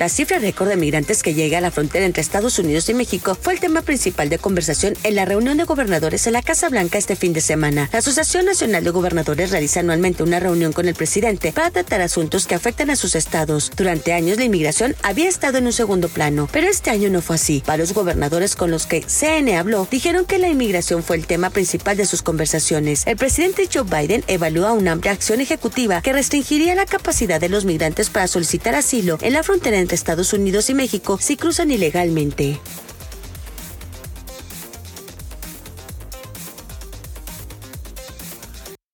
La cifra récord de migrantes que llega a la frontera entre Estados Unidos y México fue el tema principal de conversación en la reunión de gobernadores en la Casa Blanca este fin de semana. La Asociación Nacional de Gobernadores realiza anualmente una reunión con el presidente para tratar asuntos que afectan a sus estados. Durante años la inmigración había estado en un segundo plano, pero este año no fue así. Varios gobernadores con los que CN habló dijeron que la inmigración fue el tema principal de sus conversaciones. El presidente Joe Biden evalúa una amplia acción ejecutiva que restringiría la capacidad de los migrantes para solicitar asilo en la frontera entre Estados Unidos y México si cruzan ilegalmente.